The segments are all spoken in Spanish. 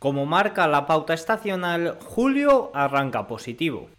Como marca la pauta estacional, julio arranca positivo.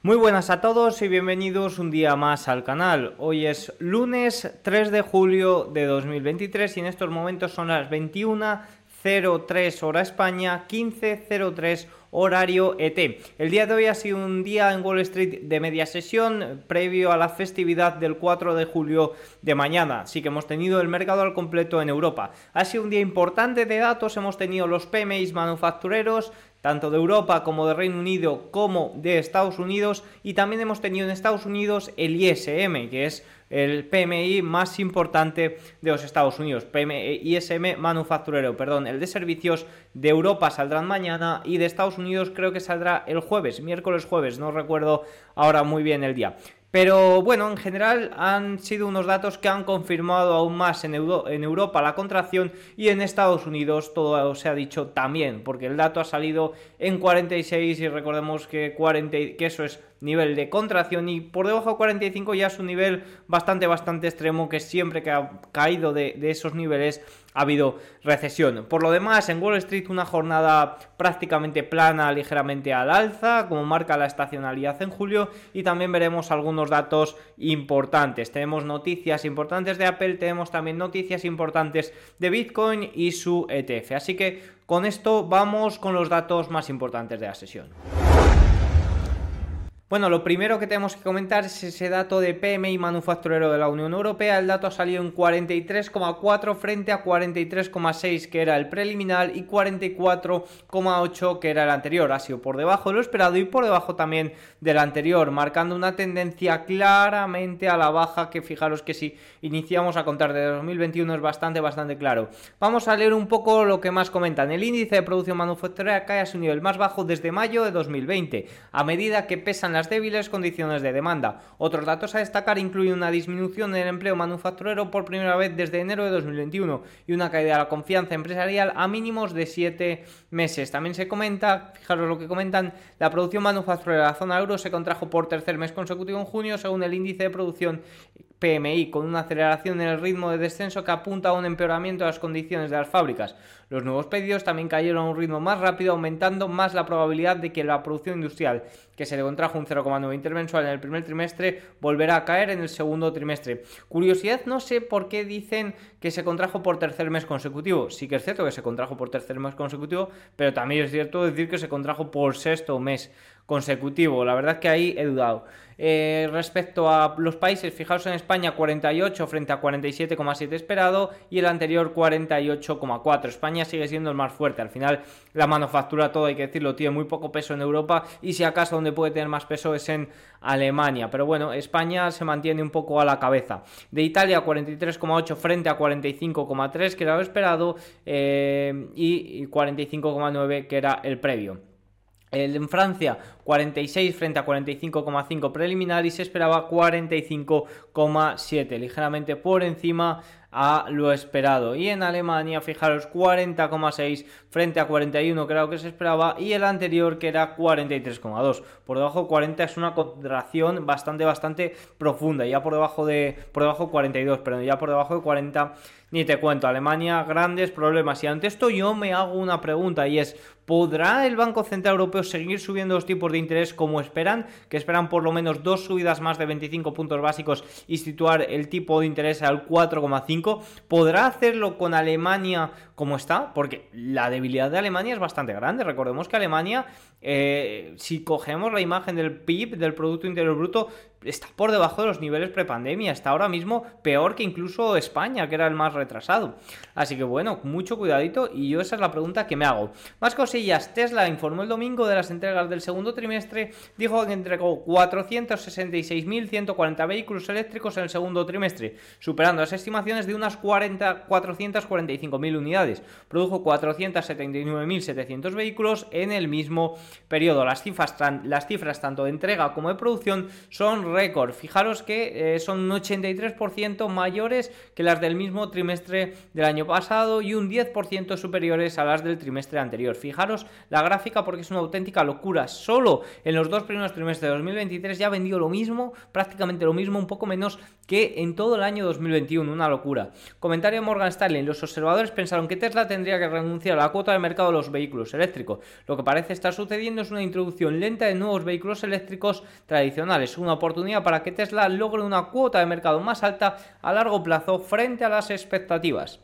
Muy buenas a todos y bienvenidos un día más al canal. Hoy es lunes 3 de julio de 2023 y en estos momentos son las 21.03 hora España, 15.03 horario ET. El día de hoy ha sido un día en Wall Street de media sesión previo a la festividad del 4 de julio de mañana. Así que hemos tenido el mercado al completo en Europa. Ha sido un día importante de datos, hemos tenido los PMIs manufactureros, tanto de Europa como de Reino Unido como de Estados Unidos y también hemos tenido en Estados Unidos el ISM, que es el PMI más importante de los Estados Unidos, PMI, ISM manufacturero, perdón, el de servicios de Europa saldrán mañana y de Estados Unidos creo que saldrá el jueves, miércoles jueves, no recuerdo ahora muy bien el día. Pero bueno, en general han sido unos datos que han confirmado aún más en, Europa la contracción y en Estados Unidos todo se ha dicho también, porque el dato ha salido en 46 y recordemos que, 40, que eso es nivel de contracción y por debajo de 45 ya es un nivel bastante bastante extremo que siempre que ha caído de esos niveles ha habido recesión. Por lo demás, en Wall Street una jornada prácticamente plana, ligeramente al alza, como marca la estacionalidad en julio, y también veremos algunos datos importantes. Tenemos noticias importantes de Apple, tenemos también noticias importantes de Bitcoin y su ETF. Así que con esto vamos con los datos más importantes de la sesión. Bueno, lo primero que tenemos que comentar es ese dato de PMI manufacturero de la Unión Europea. El dato ha salido en 43,4 frente a 43,6 que era el preliminar y 44,8 que era el anterior. Ha sido por debajo de lo esperado y por debajo también del anterior, marcando una tendencia claramente a la baja que fijaros que si iniciamos a contar de 2021 es bastante, bastante claro. Vamos a leer un poco lo que más comentan. El índice de producción manufacturera cae a su nivel más bajo desde mayo de 2020, a medida que pesan las débiles condiciones de demanda. Otros datos a destacar incluyen una disminución en el empleo manufacturero por primera vez desde enero de 2021 y una caída de la confianza empresarial a mínimos de 7 meses. También se comenta, fijaros lo que comentan, la producción manufacturera de la zona euro se contrajo por tercer mes consecutivo en junio según el índice de producción PMI, con una aceleración en el ritmo de descenso que apunta a un empeoramiento de las condiciones de las fábricas. Los nuevos pedidos también cayeron a un ritmo más rápido, aumentando más la probabilidad de que la producción industrial, que se le contrajo un 0,9 intermensual en el primer trimestre, volverá a caer en el segundo trimestre. Curiosidad, no sé por qué dicen que se contrajo por tercer mes consecutivo. Sí que es cierto que se contrajo por tercer mes consecutivo, pero también es cierto decir que se contrajo por sexto mes consecutivo. La verdad es que ahí he dudado. Eh, respecto a los países, fijaos en España 48 frente a 47,7 esperado y el anterior 48,4. España sigue siendo el más fuerte. Al final la manufactura, todo hay que decirlo, tiene muy poco peso en Europa y si acaso donde puede tener más peso es en Alemania. Pero bueno, España se mantiene un poco a la cabeza. De Italia 43,8 frente a 45,3 que era lo esperado eh, y 45,9 que era el previo. En Francia 46 frente a 45,5 preliminar y se esperaba 45,7, ligeramente por encima a lo esperado. Y en Alemania, fijaros, 40,6 frente a 41 creo que se esperaba y el anterior que era 43,2. Por debajo de 40 es una contracción bastante, bastante profunda. Ya por debajo de, por debajo de 42, pero ya por debajo de 40 ni te cuento. Alemania, grandes problemas. Y ante esto yo me hago una pregunta y es, ¿podrá el Banco Central Europeo seguir subiendo los tipos de interés como esperan? Que esperan por lo menos dos subidas más de 25 puntos básicos y situar el tipo de interés al 4,5 ¿Podrá hacerlo con Alemania como está? Porque la debilidad de Alemania es bastante grande. Recordemos que Alemania, eh, si cogemos la imagen del PIB, del Producto Interior Bruto, está por debajo de los niveles prepandemia. Está ahora mismo peor que incluso España, que era el más retrasado. Así que bueno, mucho cuidadito. Y yo esa es la pregunta que me hago. Más cosillas. Tesla informó el domingo de las entregas del segundo trimestre. Dijo que entregó 466.140 vehículos eléctricos en el segundo trimestre, superando las estimaciones de unas 40, 445.000 unidades. Produjo 479.700 vehículos en el mismo periodo. Las cifras, tanto de entrega como de producción son récord. Fijaros que eh, son un 83% mayores que las del mismo trimestre del año pasado y un 10% superiores a las del trimestre anterior. Fijaros la gráfica porque es una auténtica locura. Solo en los dos primeros trimestres de 2023 ya ha vendido lo mismo, prácticamente lo mismo, un poco menos que en todo el año 2021. Una locura. Comentario de Morgan Stanley. Los observadores pensaron que Tesla tendría que renunciar a la cuota de mercado de los vehículos eléctricos. Lo que parece estar sucediendo es una introducción lenta de nuevos vehículos eléctricos tradicionales. Una oportunidad para que Tesla logre una cuota de mercado más alta a largo plazo frente a las expectativas.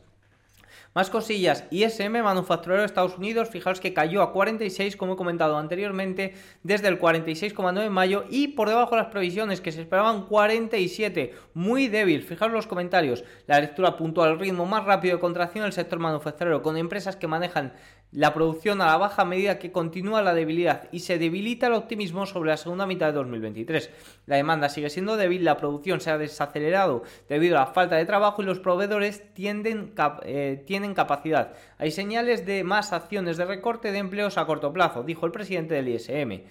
Más cosillas, ISM, manufacturero de Estados Unidos, fijaos que cayó a 46, como he comentado anteriormente, desde el 46,9 en mayo y por debajo de las previsiones que se esperaban 47, muy débil. Fijaos los comentarios, la lectura puntual, el ritmo más rápido de contracción del sector manufacturero, con empresas que manejan la producción a la baja medida que continúa la debilidad y se debilita el optimismo sobre la segunda mitad de 2023. La demanda sigue siendo débil, la producción se ha desacelerado debido a la falta de trabajo y los proveedores tienden, eh, tienen capacidad. Hay señales de más acciones de recorte de empleos a corto plazo, dijo el presidente del ISM.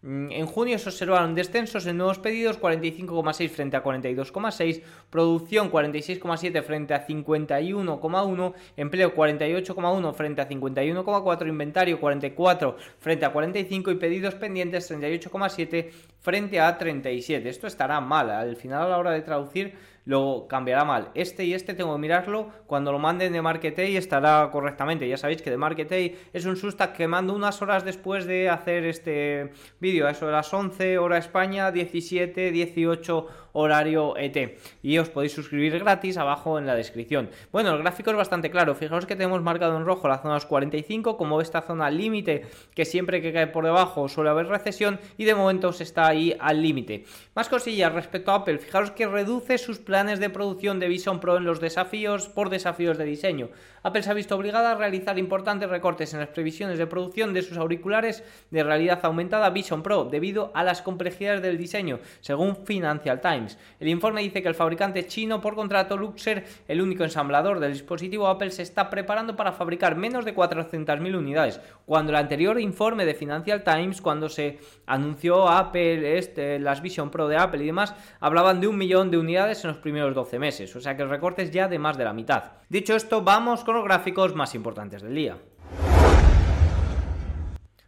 Mm, en junio se observaron descensos en nuevos pedidos 45,6 frente a 42,6, producción 46,7 frente a 51,1, empleo 48,1 frente a 51,4, inventario 44 frente a 45 y pedidos pendientes 38,7 frente a 37. Esto estará mal, al final a la hora de traducir lo cambiará mal. Este y este tengo que mirarlo. Cuando lo manden de Marketay estará correctamente. Ya sabéis que de Marketay es un susta que mando unas horas después de hacer este vídeo. A eso de las 11 hora España, 17, 18 horario ET. Y os podéis suscribir gratis abajo en la descripción. Bueno, el gráfico es bastante claro. Fijaos que tenemos marcado en rojo la zona de los 45 como esta zona límite que siempre que cae por debajo suele haber recesión y de momento se está ahí al límite. Más cosillas respecto a Apple. Fijaros que reduce sus planes de producción de Vision Pro en los desafíos por desafíos de diseño. Apple se ha visto obligada a realizar importantes recortes en las previsiones de producción de sus auriculares de realidad aumentada Vision Pro debido a las complejidades del diseño, según Financial Times. El informe dice que el fabricante chino por contrato Luxer, el único ensamblador del dispositivo Apple, se está preparando para fabricar menos de 400.000 unidades, cuando el anterior informe de Financial Times, cuando se anunció Apple, este, las Vision Pro de Apple y demás, hablaban de un millón de unidades en los primeros 12 meses, o sea que el recorte es ya de más de la mitad. Dicho esto, vamos con los gráficos más importantes del día.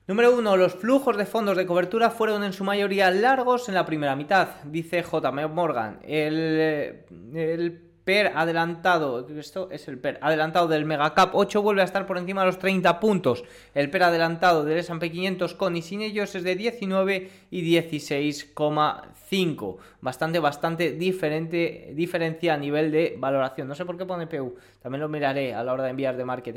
Número 1. Los flujos de fondos de cobertura fueron en su mayoría largos en la primera mitad, dice JM Morgan. El, el PER adelantado, esto es el PER adelantado del Megacap 8 vuelve a estar por encima de los 30 puntos. El PER adelantado del S&P 500 con y sin ellos es de 19 y 16,5. Bastante, bastante diferente, diferencia a nivel de valoración. No sé por qué pone PU, también lo miraré a la hora de enviar de Market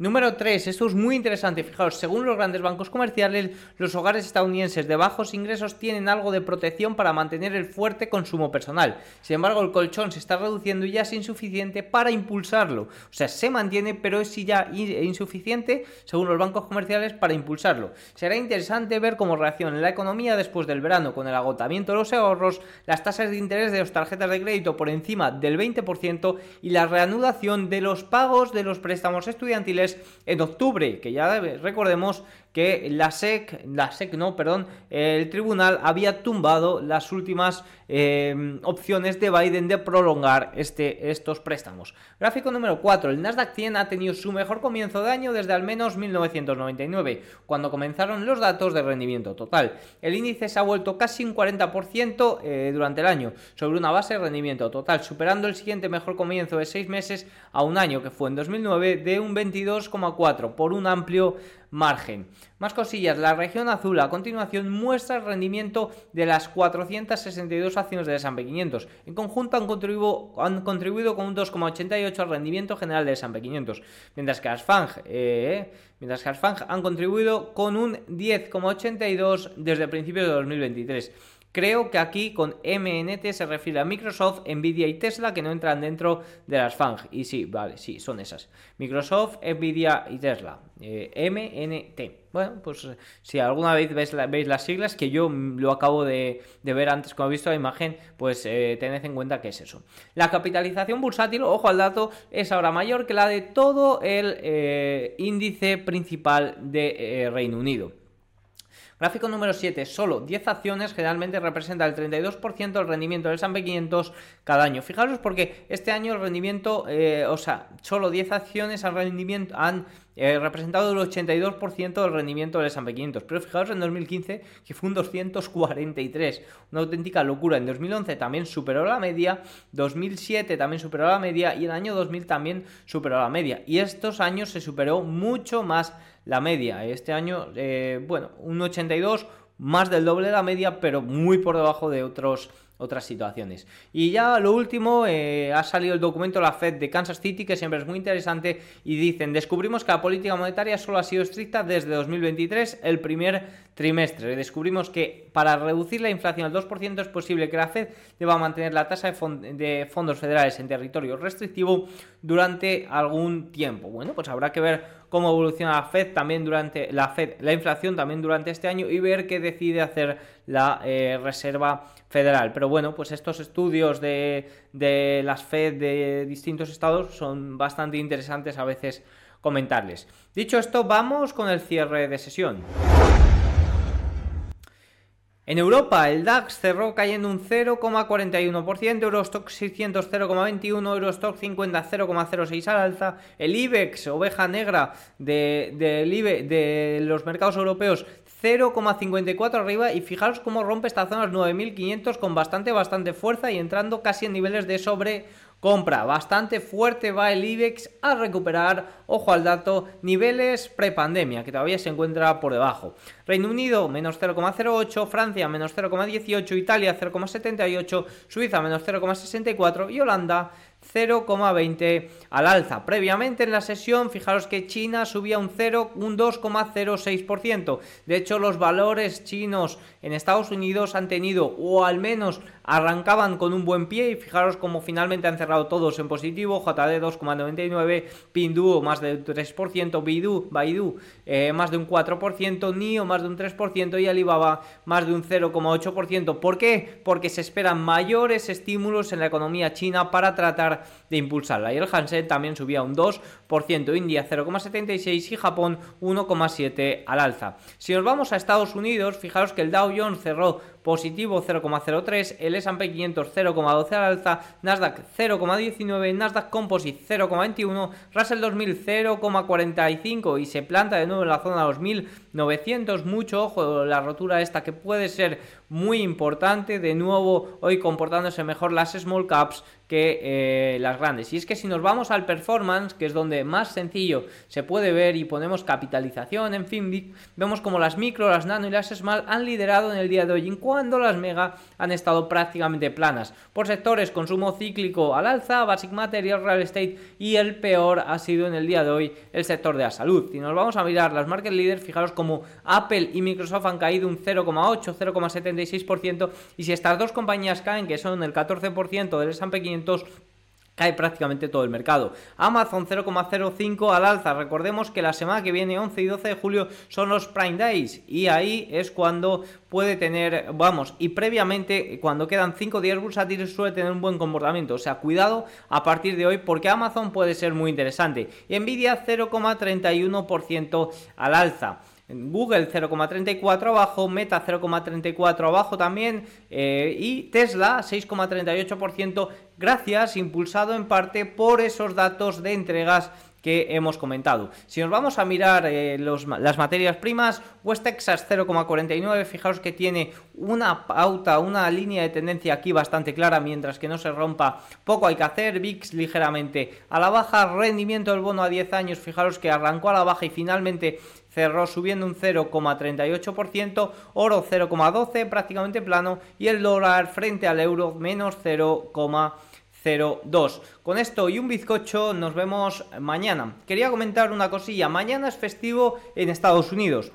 Número 3, esto es muy interesante, fijaos, según los grandes bancos comerciales, los hogares estadounidenses de bajos ingresos tienen algo de protección para mantener el fuerte consumo personal. Sin embargo, el colchón se está reduciendo y ya es insuficiente para impulsarlo. O sea, se mantiene, pero es ya insuficiente, según los bancos comerciales, para impulsarlo. Será interesante ver cómo reacciona la economía después del verano, con el agotamiento de los ahorros, las tasas de interés de las tarjetas de crédito por encima del 20% y la reanudación de los pagos de los préstamos estudiantiles en octubre, que ya recordemos que la SEC, la SEC no, perdón, el tribunal había tumbado las últimas eh, opciones de Biden de prolongar este, estos préstamos. Gráfico número 4. El Nasdaq 100 ha tenido su mejor comienzo de año desde al menos 1999, cuando comenzaron los datos de rendimiento total. El índice se ha vuelto casi un 40% eh, durante el año, sobre una base de rendimiento total, superando el siguiente mejor comienzo de 6 meses a un año, que fue en 2009, de un 22,4 por un amplio margen. Más cosillas, la región azul a continuación muestra el rendimiento de las 462 acciones de S&P 500. En conjunto han contribuido, han contribuido con un 2,88 al rendimiento general de S&P 500, mientras que las FANG, eh, mientras que las han contribuido con un 10,82 desde principios de 2023. Creo que aquí con MNT se refiere a Microsoft, Nvidia y Tesla que no entran dentro de las FANG. Y sí, vale, sí, son esas. Microsoft, Nvidia y Tesla. Eh, MNT. Bueno, pues si alguna vez veis, las siglas, que yo lo acabo de, ver antes, como he visto la imagen, pues eh, tened en cuenta que es eso. La capitalización bursátil, ojo al dato, es ahora mayor que la de todo el eh, índice principal de Reino Unido. Gráfico número 7, solo 10 acciones generalmente representa el 32% del rendimiento del S&P 500 cada año. Fijaros porque este año el rendimiento, eh, o sea, solo 10 acciones han, rendimiento, han eh, representado el 82% del rendimiento del S&P 500. Pero fijaros en 2015 que fue un 243, una auténtica locura. En 2011 también superó la media, 2007 también superó la media y el año 2000 también superó la media. Y estos años se superó mucho más la media. Este año, eh, bueno, un 82, más del doble de la media, pero muy por debajo de otros otras situaciones. Y ya lo último, eh, ha salido el documento de la Fed de Kansas City, que siempre es muy interesante, y dicen, descubrimos que la política monetaria solo ha sido estricta desde 2023, el primer trimestre. Descubrimos que para reducir la inflación al 2% es posible que la Fed deba mantener la tasa de, de fondos federales en territorio restrictivo durante algún tiempo. Bueno, pues habrá que ver cómo evoluciona la Fed también durante la Fed, la inflación también durante este año y ver qué decide hacer la eh, Reserva Federal. Pero bueno, pues estos estudios de, de las Fed de distintos estados son bastante interesantes a veces comentarles. Dicho esto, vamos con el cierre de sesión. En Europa, el DAX cerró cayendo un 0,41%, Eurostock 600 0,21, Eurostock 50 0,06 al alza, el IBEX, oveja negra de, los mercados europeos, 0,54 arriba y fijaros cómo rompe esta zona los 9.500 con bastante, bastante fuerza y entrando casi en niveles de sobre compra. Bastante fuerte va el IBEX a recuperar, ojo al dato, niveles prepandemia, que todavía se encuentra por debajo. Reino Unido menos 0,08, Francia menos 0,18, Italia 0,78, Suiza menos 0,64 y Holanda 0,20 al alza. Previamente en la sesión, fijaros que China subía un 0, un 2,06%. De hecho, los valores chinos en Estados Unidos han tenido, o al menos arrancaban con un buen pie, y fijaros cómo finalmente han cerrado todos en positivo. JD 2,99, Pinduo más de un 3%, Baidu, Baidu eh, más de un 4%, NIO más de un 3% y Alibaba más de un 0,8%. ¿Por qué? Porque se esperan mayores estímulos en la economía china para tratar de impulsarla. Y el Hansen también subía un 2%, India 0,76 y Japón 1,7 al alza. Si nos vamos a Estados Unidos, fijaros que el Dow Jones cerró positivo 0,03, el S&P 500 0,12 al alza, Nasdaq 0,19, Nasdaq Composite 0,21, Russell 2000 0,45 y se planta de nuevo en la zona de los 1900, mucho ojo la rotura esta que puede ser muy importante, de nuevo hoy comportándose mejor las small caps que eh, las grandes. Y es que si nos vamos al performance, que es donde más sencillo se puede ver y ponemos capitalización, en fin, vemos como las micro, las nano y las small han liderado en el día de hoy cuando las mega han estado prácticamente planas. Por sectores, consumo cíclico al alza, basic material, real estate y el peor ha sido en el día de hoy el sector de la salud. Si nos vamos a mirar las market leaders, fijaros como Apple y Microsoft han caído un 0,8, 0,76% y si estas dos compañías caen, que son el 14% del S&P 500, cae prácticamente todo el mercado. Amazon 0,05 al alza. Recordemos que la semana que viene, 11 y 12 de julio, son los Prime Days. Y ahí es cuando puede tener, vamos, y previamente, cuando quedan 5 días bursátiles, suele tener un buen comportamiento. O sea, cuidado a partir de hoy porque Amazon puede ser muy interesante. Nvidia 0,31% al alza. Google 0,34 abajo, Meta 0,34 abajo también eh, y Tesla 6,38% gracias, impulsado en parte por esos datos de entregas que hemos comentado. Si nos vamos a mirar eh, las materias primas, West Texas 0,49, fijaos que tiene una pauta, una línea de tendencia aquí bastante clara, mientras que no se rompa, poco hay que hacer, VIX ligeramente a la baja, rendimiento del bono a 10 años, fijaros que arrancó a la baja y finalmente cerró subiendo un 0,38%, oro 0,12, prácticamente plano, y el dólar frente al euro menos 0,02. Con esto y un bizcocho nos vemos mañana. Quería comentar una cosilla, mañana es festivo en Estados Unidos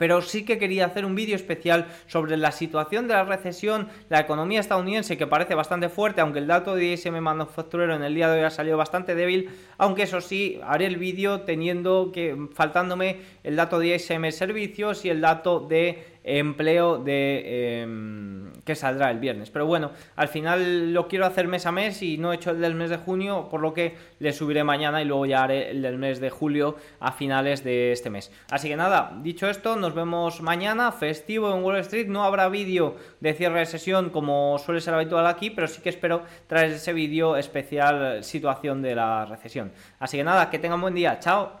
pero sí que quería hacer un vídeo especial sobre la situación de la recesión, la economía estadounidense que parece bastante fuerte, aunque el dato de ISM manufacturero en el día de hoy ha salido bastante débil, aunque eso sí, haré el vídeo teniendo que, faltándome el dato de ISM servicios y el dato de empleo de, em, que saldrá el viernes. Pero bueno, al final lo quiero hacer mes a mes y no he hecho el del mes de junio, por lo que le subiré mañana y luego ya haré el del mes de julio a finales de este mes. Así que nada, dicho esto, nos vemos mañana, festivo en Wall Street. No habrá vídeo de cierre de sesión como suele ser habitual aquí, pero sí que espero traer ese vídeo especial situación de la recesión. Así que nada, que tengan buen día, chao.